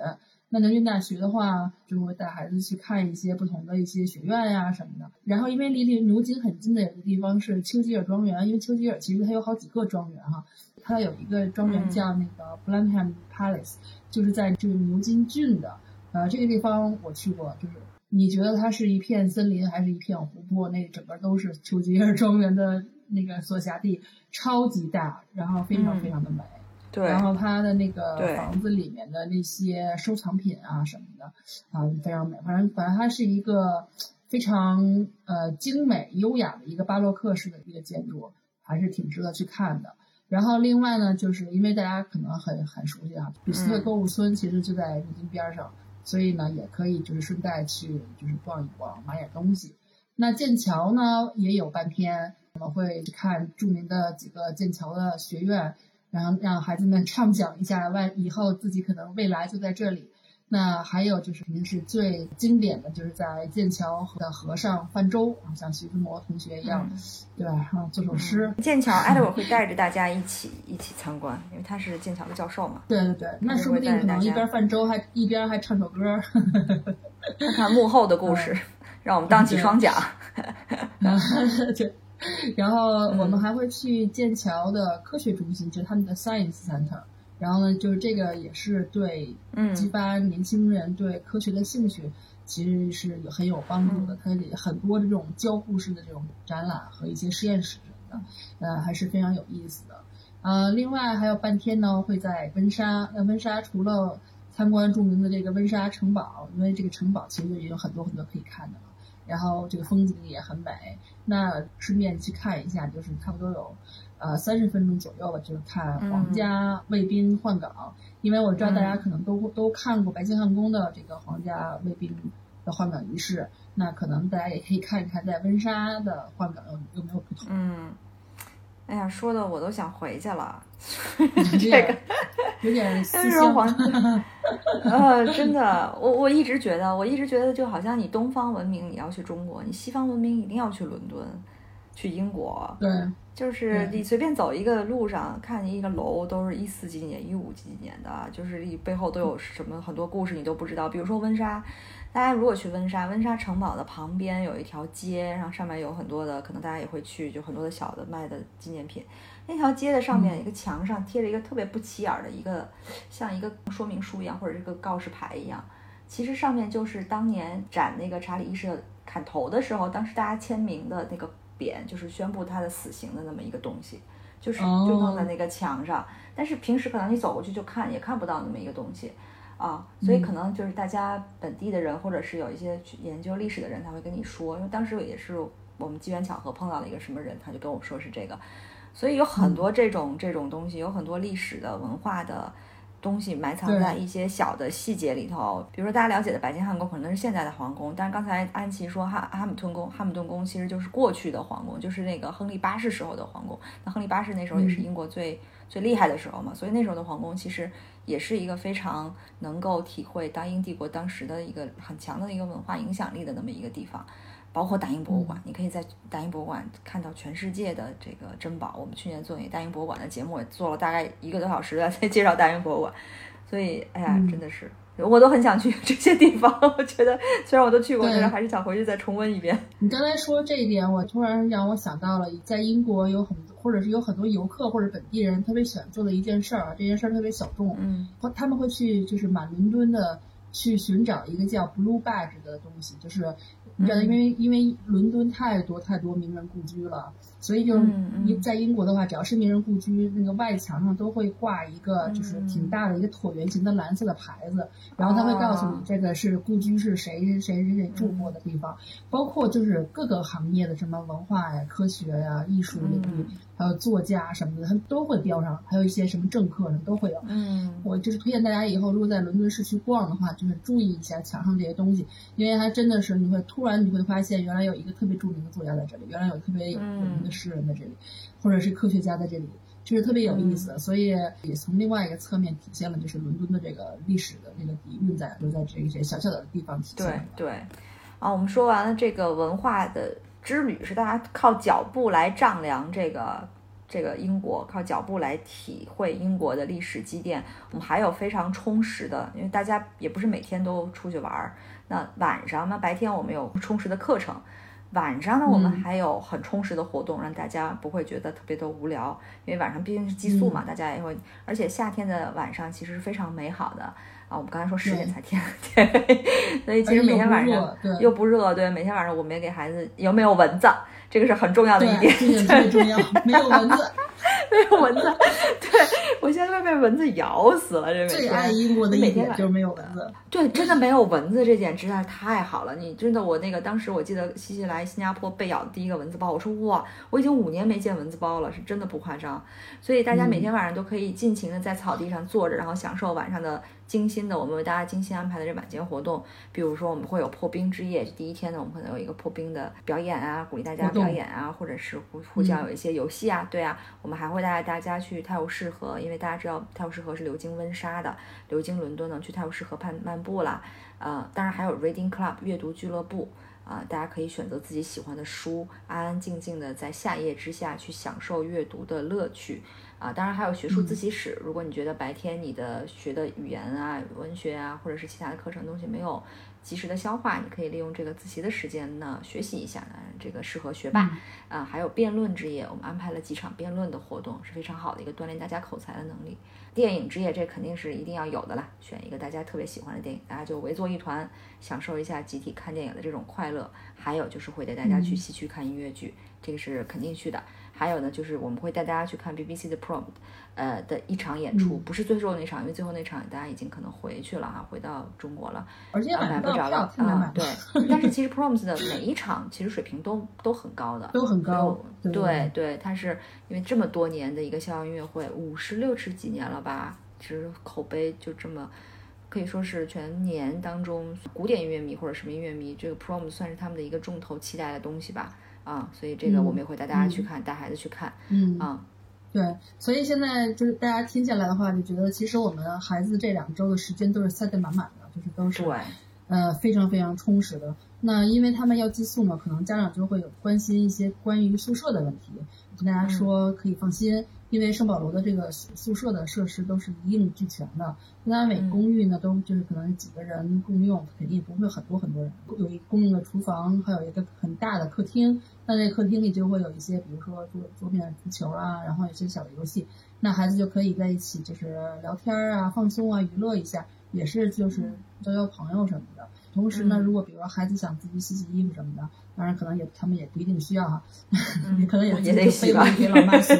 那牛津大学的话，就会带孩子去看一些不同的一些学院呀、什么的。然后，因为离离牛津很近的有个地方是丘吉尔庄园，因为丘吉尔其实它有好几个庄园哈，它有一个庄园叫那个 Blenheim Palace，、就是在这个牛津郡的。呃，这个地方我去过，就是你觉得它是一片森林还是一片湖泊？那整个都是丘吉尔庄园的那个所辖地，超级大，然后非常非常的美。对。然后它的那个房子里面的那些收藏品啊什么的，啊非常美。反正反正它是一个非常呃精美优雅的一个巴洛克式的一个建筑，还是挺值得去看的。然后另外呢，就是因为大家可能很很熟悉啊，比斯特购物村其实就在牛津边上。所以呢，也可以就是顺带去就是逛一逛，买点东西。那剑桥呢也有半天，我们会去看著名的几个剑桥的学院，然后让孩子们 畅想一下，外以后自己可能未来就在这里。那还有就是肯定是最经典的，就是在剑桥的河上泛舟，像徐志摩同学一样，嗯、对吧？然后做首诗。嗯、剑桥 Edward 会带着大家一起一起参观，因为他是剑桥的教授嘛。对对对，那说不定可能一边泛舟还一边还唱首歌。看看幕后的故事，嗯、让我们荡起双桨。对。然后我们还会去剑桥的科学中心，就是他们的 Science Center。然后呢，就是这个也是对激发年轻人对科学的兴趣，其实是有很有帮助的。它里很多这种交互式的这种展览和一些实验室什么的，呃，还是非常有意思的。呃，另外还有半天呢，会在温莎。那温莎除了参观著名的这个温莎城堡，因为这个城堡其实也有很多很多可以看的嘛。然后这个风景也很美，那顺便去看一下，就是差不多有呃三十分钟左右吧，就是看皇家卫兵换岗。因为我知道大家可能都都看过白金汉宫的这个皇家卫兵的换岗仪式，那可能大家也可以看一看在温莎的换岗有有没有不同。嗯，哎呀，说的我都想回去了。这个有点 思乡。呃，真的，我我一直觉得，我一直觉得，就好像你东方文明你要去中国，你西方文明一定要去伦敦，去英国。对，就是你随便走一个路上，看见一个楼，都是一四几年、一五几几年的，就是你背后都有什么很多故事，你都不知道。比如说温莎，大家如果去温莎，温莎城堡的旁边有一条街，然后上面有很多的，可能大家也会去，就很多的小的卖的纪念品。那条街的上面一个墙上贴着一个特别不起眼的一个，像一个说明书一样，或者是个告示牌一样。其实上面就是当年斩那个查理一世砍头的时候，当时大家签名的那个匾，就是宣布他的死刑的那么一个东西，就是就弄在那个墙上。但是平时可能你走过去就看也看不到那么一个东西啊，所以可能就是大家本地的人，或者是有一些去研究历史的人，他会跟你说，因为当时也是我们机缘巧合碰到了一个什么人，他就跟我说是这个。所以有很多这种这种东西，有很多历史的文化的东西埋藏在一些小的细节里头。比如说大家了解的白金汉宫可能是现在的皇宫，但是刚才安琪说哈哈姆顿宫，哈姆顿宫其实就是过去的皇宫，就是那个亨利八世时候的皇宫。那亨利八世那时候也是英国最最厉害的时候嘛，所以那时候的皇宫其实也是一个非常能够体会大英帝国当时的一个很强的一个文化影响力的那么一个地方。包括大英博物馆，你可以在大英博物馆看到全世界的这个珍宝。我们去年做那个大英博物馆的节目，也做了大概一个多小时 在介绍大英博物馆。所以，哎呀，真的是，我都很想去 这些地方。我觉得虽然我都去过，但是还是想回去再重温一遍。你刚才说这一点，我突然让我想到了，在英国有很或者是有很多游客或者本地人特别喜欢做的一件事儿，这件事儿特别小众。嗯，他们会去就是满伦敦的去寻找一个叫 Blue Badge 的东西，就是。你知道，因为因为伦敦太多太多名人故居了，所以就在英国的话，只要是名人故居，那个外墙上都会挂一个就是挺大的一个椭圆形的蓝色的牌子，然后他会告诉你这个是故居是谁谁谁谁住过的地方，包括就是各个行业的什么文化呀、科学呀、艺术领域。还有作家什么的，他们都会标上，还有一些什么政客什么都会有。嗯，我就是推荐大家以后如果在伦敦市区逛的话，就是注意一下墙上这些东西，因为它真的是你会突然你会发现，原来有一个特别著名的作家在这里，原来有特别有名的诗人在这里，或者是科学家在这里，就是特别有意思。所以也从另外一个侧面体现了，就是伦敦的这个历史的这个底蕴在就在这一些小小的地方体现。对对，啊，我们说完了这个文化的。之旅是大家靠脚步来丈量这个这个英国，靠脚步来体会英国的历史积淀。我们还有非常充实的，因为大家也不是每天都出去玩儿。那晚上呢？白天我们有充实的课程，晚上呢我们还有很充实的活动，让大家不会觉得特别的无聊。因为晚上毕竟是寄宿嘛，大家也会。而且夏天的晚上其实是非常美好的。啊，我们刚才说十点才天，对，所以其实每天晚上又不热，对，每天晚上我们也给孩子有没有蚊子，这个是很重要的一点，特别重要，没有蚊子。没有蚊子，对我现在快被蚊子咬死了。这最爱英国的一点就是没有蚊子。对，真的没有蚊子，这点实在是太好了。你真的，我那个当时我记得西西来新加坡被咬的第一个蚊子包，我说哇，我已经五年没见蚊子包了，是真的不夸张。所以大家每天晚上都可以尽情的在草地上坐着，然后享受晚上的精心的我们为大家精心安排的这晚间活动。比如说我们会有破冰之夜，第一天呢，我们可能有一个破冰的表演啊，鼓励大家表演啊，或者是互互相有一些游戏啊，对啊，我们还会。带大家去泰晤士河，因为大家知道泰晤士河是流经温莎的，流经伦敦呢，去泰晤士河畔漫步啦。呃，当然还有 Reading Club 阅读俱乐部啊，大家可以选择自己喜欢的书，安安静静的在夏夜之下去享受阅读的乐趣啊。当然还有学术自习室，如果你觉得白天你的学的语言啊、文学啊，或者是其他的课程东西没有。及时的消化，你可以利用这个自习的时间呢学习一下呢，这个适合学霸啊。还有辩论之夜，我们安排了几场辩论的活动，是非常好的一个锻炼大家口才的能力。电影之夜，这肯定是一定要有的啦，选一个大家特别喜欢的电影，大家就围坐一团，享受一下集体看电影的这种快乐。还有就是会带大家去西区看音乐剧，这个是肯定去的。还有呢，就是我们会带大家去看 BBC 的 Prom，呃的一场演出，不是最后那场，因为最后那场大家已经可能回去了哈，回到中国了，而且买不着了啊。对，但是其实 Proms 的每一场其实水平都都很高的，都很高。对对，它是因为这么多年的一个校园音乐会，五十六十几年了吧，其实口碑就这么。可以说是全年当中古典音乐迷或者什么音乐迷，这个 prom 算是他们的一个重头期待的东西吧，啊，所以这个我们也会带大家去看，带孩子去看，嗯啊，对，所以现在就是大家听下来的话，就觉得其实我们孩子这两周的时间都是塞得满满的，就是都是对，呃，非常非常充实的。那因为他们要寄宿嘛，可能家长就会有关心一些关于宿舍的问题，跟大家说可以放心。因为圣保罗的这个宿舍的设施都是一应俱全的，一般每公寓呢都就是可能几个人共用，肯定不会很多很多人。有一公用的厨房，还有一个很大的客厅。那这客厅里就会有一些，比如说桌桌面足球啊，然后一些小的游戏，那孩子就可以在一起就是聊天啊、放松啊、娱乐一下，也是就是交交朋友什么的。同时呢，如果比如说孩子想自己洗洗衣服什么的，当然可能也他们也不一定需要哈，你可能也也得洗吧，给老妈洗。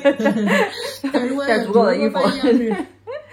但如果足够的衣服。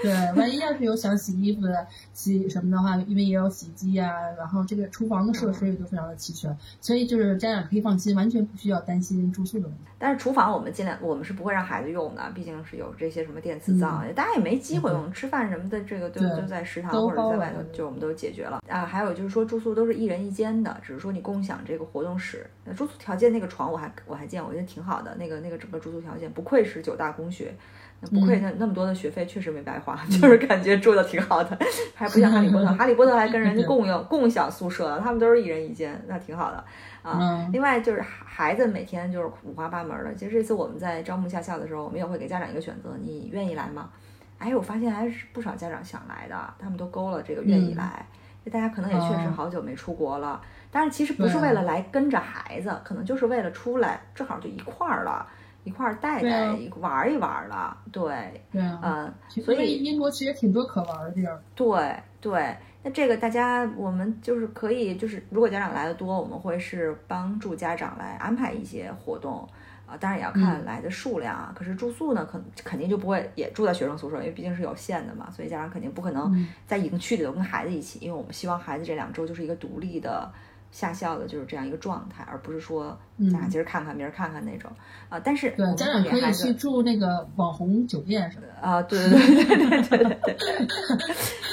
对，万一要是有想洗衣服的、洗什么的话，因为也有洗衣机啊，然后这个厨房的设施也都非常的齐全，所以就是家长可以放心，完全不需要担心住宿的问题。但是厨房我们尽量，我们是不会让孩子用的，毕竟是有这些什么电磁灶，大家也没机会用。吃饭什么的，这个都都在食堂或者在外头，就我们都解决了啊。还有就是说住宿都是一人一间的，只是说你共享这个活动室。住宿条件那个床我还我还见，我觉得挺好的，那个那个整个住宿条件不愧是九大公学。不愧那那么多的学费，确实没白花，就是感觉住的挺好的，还不像哈利波特，哈利波特还跟人家共用共享宿舍，他们都是一人一间，那挺好的啊。另外就是孩子每天就是五花八门的，其实这次我们在招募下校的时候，我们也会给家长一个选择，你愿意来吗？哎，我发现还是不少家长想来的，他们都勾了这个愿意来，大家可能也确实好久没出国了，但是其实不是为了来跟着孩子，可能就是为了出来，正好就一块儿了。一块儿带带一玩一玩了，对，嗯，所以英国其实挺多可玩的地儿。对对，那这个大家我们就是可以，就是如果家长来的多，我们会是帮助家长来安排一些活动啊，当然也要看来的数量啊。可是住宿呢，肯肯定就不会也住在学生宿舍，因为毕竟是有限的嘛，所以家长肯定不可能在营区里头跟孩子一起，因为我们希望孩子这两周就是一个独立的。下校的就是这样一个状态，而不是说咱今儿看看明儿看看那种啊。但是对家长可以去住那个网红酒店什么的啊。对对对对对对对。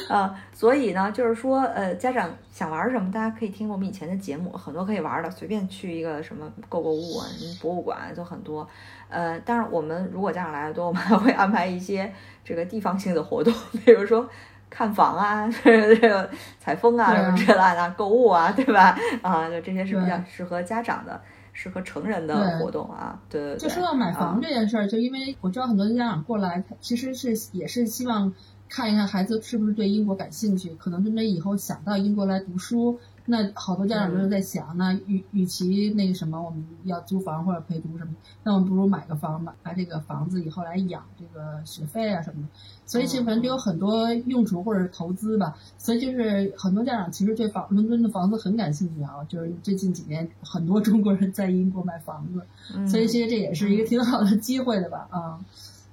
啊，所以呢，就是说呃，家长想玩什么，大家可以听我们以前的节目，很多可以玩的，随便去一个什么购购物啊，什么博物馆都很多。呃，但是我们如果家长来的多，我们还会安排一些这个地方性的活动，比如说。看房啊，这个采风啊，什么之类的，购物啊，对吧？啊，就这些是比较适合家长的、适合成人的活动啊。对对对。就说到买房这件事儿，就因为我知道很多家长过来，其实是也是希望看一看孩子是不是对英国感兴趣，可能真的以后想到英国来读书。那好多家长都是在想，那与与其那个什么，我们要租房或者陪读什么，那我们不如买个房，买买这个房子以后来养这个学费啊什么的。所以其实反正有很多用处或者投资吧。所以就是很多家长其实对房伦敦的房子很感兴趣啊，就是最近几年很多中国人在英国买房子，所以其实这也是一个挺好的机会的吧？啊，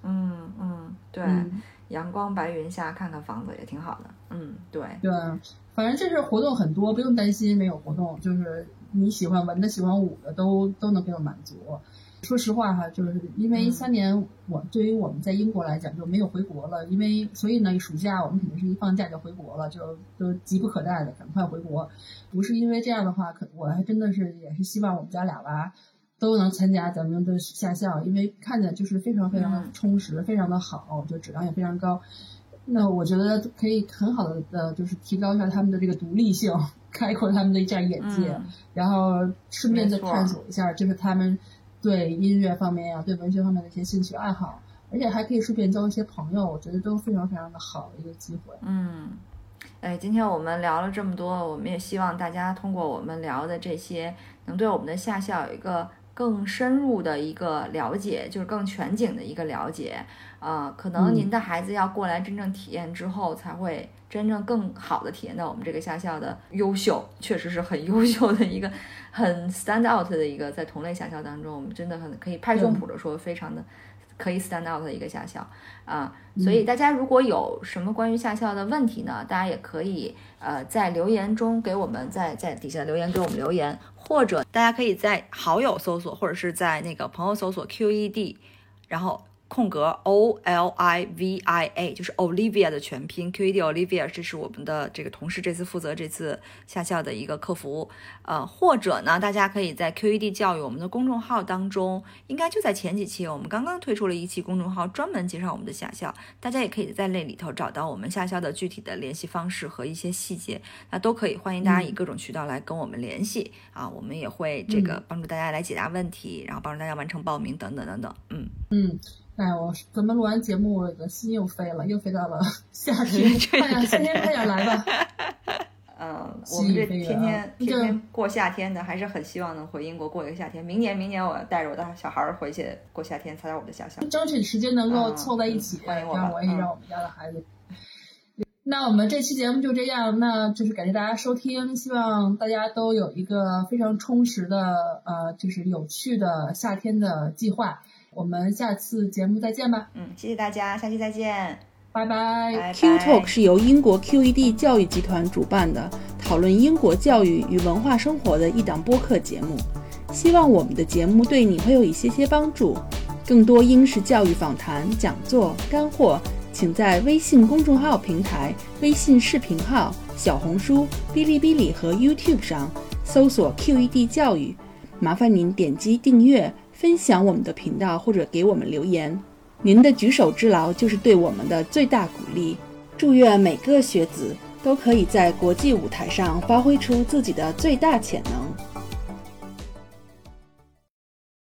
嗯嗯，对，阳光白云下看看房子也挺好的。嗯，对对。反正这是活动很多，不用担心没有活动，就是你喜欢文的、喜欢武的都都能给我满足。说实话哈，就是因为三年，我对于我们在英国来讲就没有回国了，因为所以呢，暑假我们肯定是一放假就回国了，就都急不可待的赶快回国。不是因为这样的话，可我还真的是也是希望我们家俩娃都能参加咱们的夏校，因为看着就是非常非常的充实，非常的好，就质量也非常高。那我觉得可以很好的呃，就是提高一下他们的这个独立性，开阔他们的一下眼界，然后顺便再探索一下，就是他们对音乐方面呀、对文学方面的一些兴趣爱好，而且还可以顺便交一些朋友，我觉得都非常非常的好的一个机会。嗯，哎，今天我们聊了这么多，我们也希望大家通过我们聊的这些，能对我们的夏校有一个。更深入的一个了解，就是更全景的一个了解。呃，可能您的孩子要过来真正体验之后，才会真正更好的体验到我们这个下校的优秀，确实是很优秀的一个，很 stand out 的一个，在同类下校当中，我们真的很可以拍胸脯的说，非常的。可以 stand out 的一个驾校啊，所以大家如果有什么关于驾校的问题呢，大家也可以呃在留言中给我们在在底下留言给我们留言，或者大家可以在好友搜索或者是在那个朋友搜索 QED，然后。空格 O L I V I A 就是 Olivia 的全拼，QED Olivia，这是我们的这个同事，这次负责这次下校的一个客服。呃，或者呢，大家可以在 QED 教育我们的公众号当中，应该就在前几期，我们刚刚推出了一期公众号，专门介绍我们的下校。大家也可以在那里头找到我们下校的具体的联系方式和一些细节，那都可以欢迎大家以各种渠道来跟我们联系啊，我们也会这个帮助大家来解答问题，然后帮助大家完成报名等等等等。嗯嗯。哎，我咱们录完节目，我的心又飞了，又飞到了 夏天。哎呀，夏天快点来吧！嗯，我们这天天天天过夏天的，还是很希望能回英国过一个夏天。明年，明年我带着我的小孩回去过夏天，参加我们的家乡。争取时间能够凑在一起，让我也让我们家的孩子。那我们这期节目就这样，那就是感谢大家收听，希望大家都有一个非常充实的呃，就是有趣的夏天的计划。我们下次节目再见吧。嗯，谢谢大家，下期再见，拜拜。Q Talk 是由英国 QED 教育集团主办的，讨论英国教育与文化生活的一档播客节目。希望我们的节目对你会有一些些帮助。更多英式教育访谈、讲座、干货，请在微信公众号平台、微信视频号、小红书、哔哩哔哩和 YouTube 上搜索 QED 教育。麻烦您点击订阅。分享我们的频道或者给我们留言，您的举手之劳就是对我们的最大鼓励。祝愿每个学子都可以在国际舞台上发挥出自己的最大潜能。